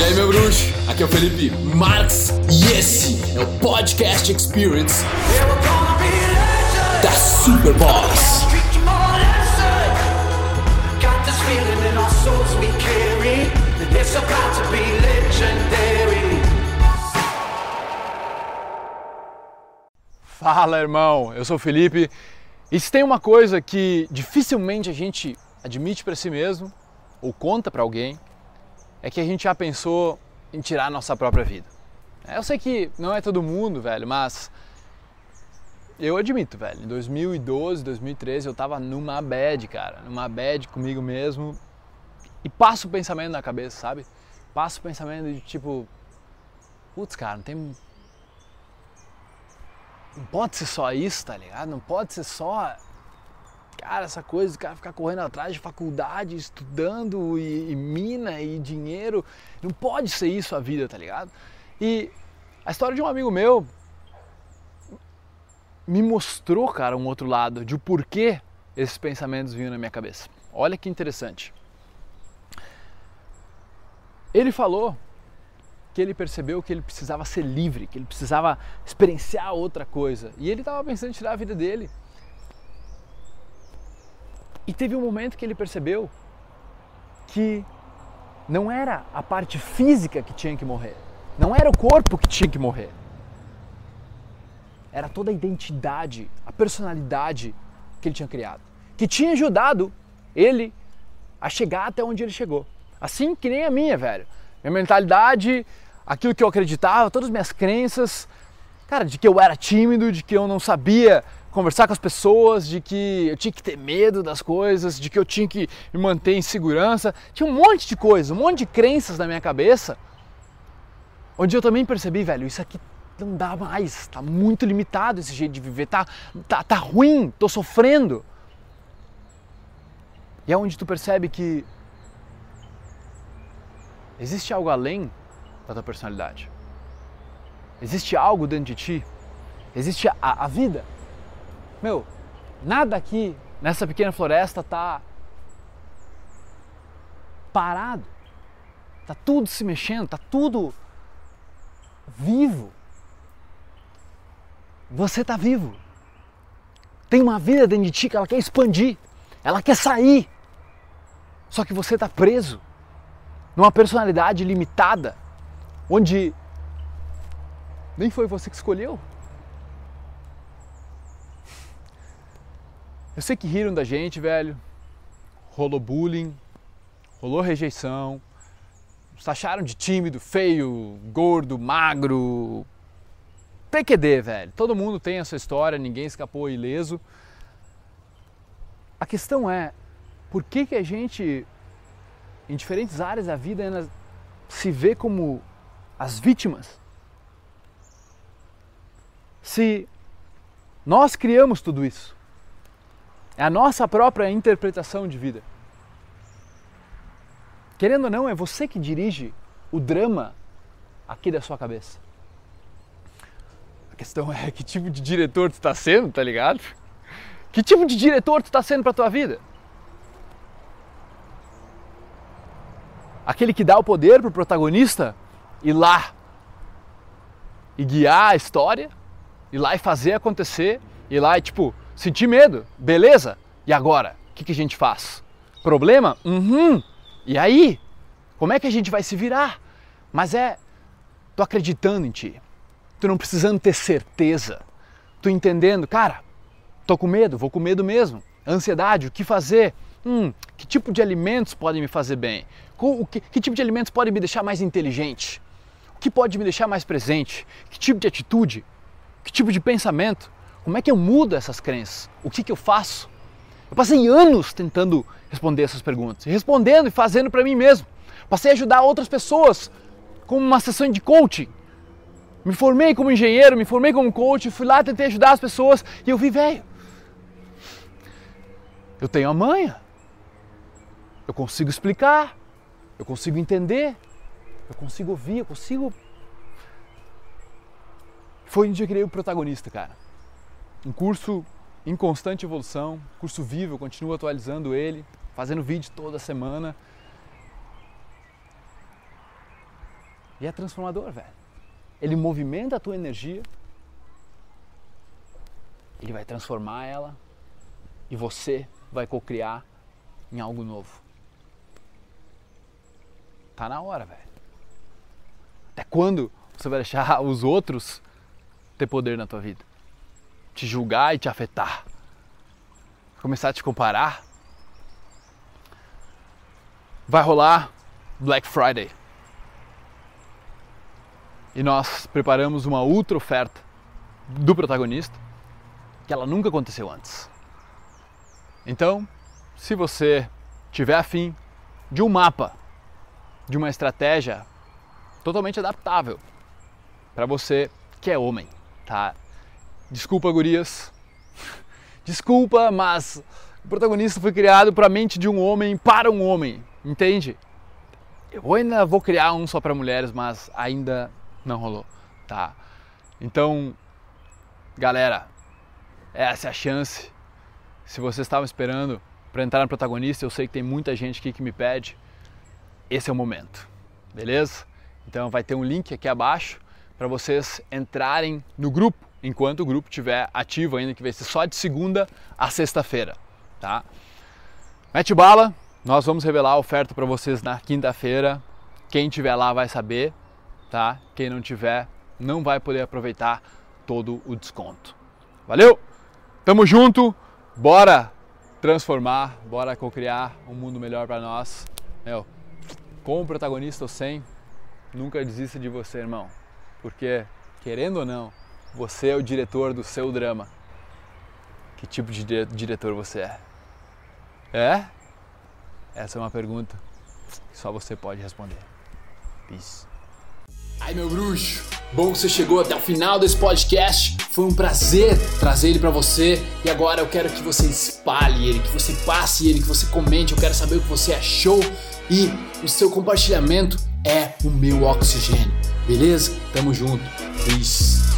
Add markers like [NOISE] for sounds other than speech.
E aí, meu bruxo? Aqui é o Felipe Marx e esse é o Podcast Experience da Superboss. Fala, irmão. Eu sou o Felipe. E se tem uma coisa que dificilmente a gente admite para si mesmo ou conta para alguém, é que a gente já pensou em tirar a nossa própria vida. Eu sei que não é todo mundo, velho, mas eu admito, velho, em 2012, 2013 eu tava numa bad, cara, numa bad comigo mesmo e passa o pensamento na cabeça, sabe? Passa o pensamento de tipo, putz, cara, não tem. Não pode ser só isso, tá ligado? Não pode ser só cara, essa coisa de cara ficar correndo atrás de faculdade, estudando e, e, mina e dinheiro, não pode ser isso a vida, tá ligado? E a história de um amigo meu me mostrou, cara, um outro lado de o porquê esses pensamentos vinham na minha cabeça. Olha que interessante. Ele falou que ele percebeu que ele precisava ser livre, que ele precisava experienciar outra coisa. E ele estava pensando em tirar a vida dele. E teve um momento que ele percebeu que não era a parte física que tinha que morrer, não era o corpo que tinha que morrer. Era toda a identidade, a personalidade que ele tinha criado, que tinha ajudado ele a chegar até onde ele chegou. Assim que nem a minha, velho. Minha mentalidade, aquilo que eu acreditava, todas as minhas crenças, cara, de que eu era tímido, de que eu não sabia conversar com as pessoas, de que eu tinha que ter medo das coisas, de que eu tinha que me manter em segurança. Tinha um monte de coisa, um monte de crenças na minha cabeça, onde eu também percebi, velho, isso aqui não dá mais, tá muito limitado esse jeito de viver, tá, tá, tá ruim, tô sofrendo. E é onde tu percebe que existe algo além da tua personalidade. Existe algo dentro de ti. Existe a, a vida meu, nada aqui nessa pequena floresta tá parado. Tá tudo se mexendo, tá tudo vivo. Você tá vivo. Tem uma vida dentro de ti que ela quer expandir, ela quer sair. Só que você tá preso numa personalidade limitada, onde nem foi você que escolheu. Eu sei que riram da gente, velho. Rolou bullying, rolou rejeição. Nos acharam de tímido, feio, gordo, magro. PQD, velho. Todo mundo tem a sua história, ninguém escapou ileso. A questão é, por que, que a gente, em diferentes áreas da vida, se vê como as vítimas? Se nós criamos tudo isso. É a nossa própria interpretação de vida. Querendo ou não, é você que dirige o drama aqui da sua cabeça. A questão é que tipo de diretor tu está sendo, tá ligado? Que tipo de diretor tu está sendo para tua vida? Aquele que dá o poder pro protagonista ir lá e guiar a história, ir lá e fazer acontecer, ir lá e tipo, Senti medo, beleza? E agora? O que, que a gente faz? Problema? Uhum. E aí? Como é que a gente vai se virar? Mas é, tô acreditando em ti. Tu não precisando ter certeza. Tu entendendo, cara, tô com medo, vou com medo mesmo. Ansiedade, o que fazer? Hum, que tipo de alimentos podem me fazer bem? O que, que tipo de alimentos podem me deixar mais inteligente? O que pode me deixar mais presente? Que tipo de atitude? Que tipo de pensamento? Como é que eu mudo essas crenças? O que, que eu faço? Eu passei anos tentando responder essas perguntas, respondendo e fazendo para mim mesmo. Passei a ajudar outras pessoas com uma sessão de coaching. Me formei como engenheiro, me formei como coach, fui lá, tentei ajudar as pessoas e eu vi, velho, eu tenho a manha. Eu consigo explicar, eu consigo entender, eu consigo ouvir, eu consigo. Foi onde eu criei o protagonista, cara um curso em constante evolução, curso vivo, continuo atualizando ele, fazendo vídeo toda semana. E é transformador, velho. Ele movimenta a tua energia, ele vai transformar ela e você vai cocriar em algo novo. Tá na hora, velho. Até quando você vai deixar [LAUGHS] os outros ter poder na tua vida? Te julgar e te afetar? Começar a te comparar? Vai rolar Black Friday. E nós preparamos uma ultra oferta do protagonista que ela nunca aconteceu antes. Então, se você tiver afim de um mapa, de uma estratégia totalmente adaptável para você que é homem, tá? Desculpa, gurias. [LAUGHS] Desculpa, mas o protagonista foi criado para a mente de um homem para um homem, entende? Eu ainda vou criar um só para mulheres, mas ainda não rolou, tá? Então, galera, essa é a chance. Se vocês estavam esperando para entrar no protagonista, eu sei que tem muita gente aqui que me pede. Esse é o momento, beleza? Então vai ter um link aqui abaixo para vocês entrarem no grupo, enquanto o grupo estiver ativo ainda, que vai ser só de segunda a sexta-feira, tá? Mete bala, nós vamos revelar a oferta para vocês na quinta-feira. Quem tiver lá vai saber, tá? Quem não tiver não vai poder aproveitar todo o desconto. Valeu? Tamo junto, bora transformar, bora co-criar um mundo melhor para nós. Meu, como protagonista ou sem, nunca desista de você, irmão. Porque, querendo ou não, você é o diretor do seu drama. Que tipo de diretor você é? É? Essa é uma pergunta que só você pode responder. Peace. Ai, meu bruxo, bom que você chegou até o final desse podcast. Foi um prazer trazer ele para você e agora eu quero que você espalhe ele, que você passe ele, que você comente. Eu quero saber o que você achou e o seu compartilhamento é o meu oxigênio. Beleza? Tamo junto. Peace.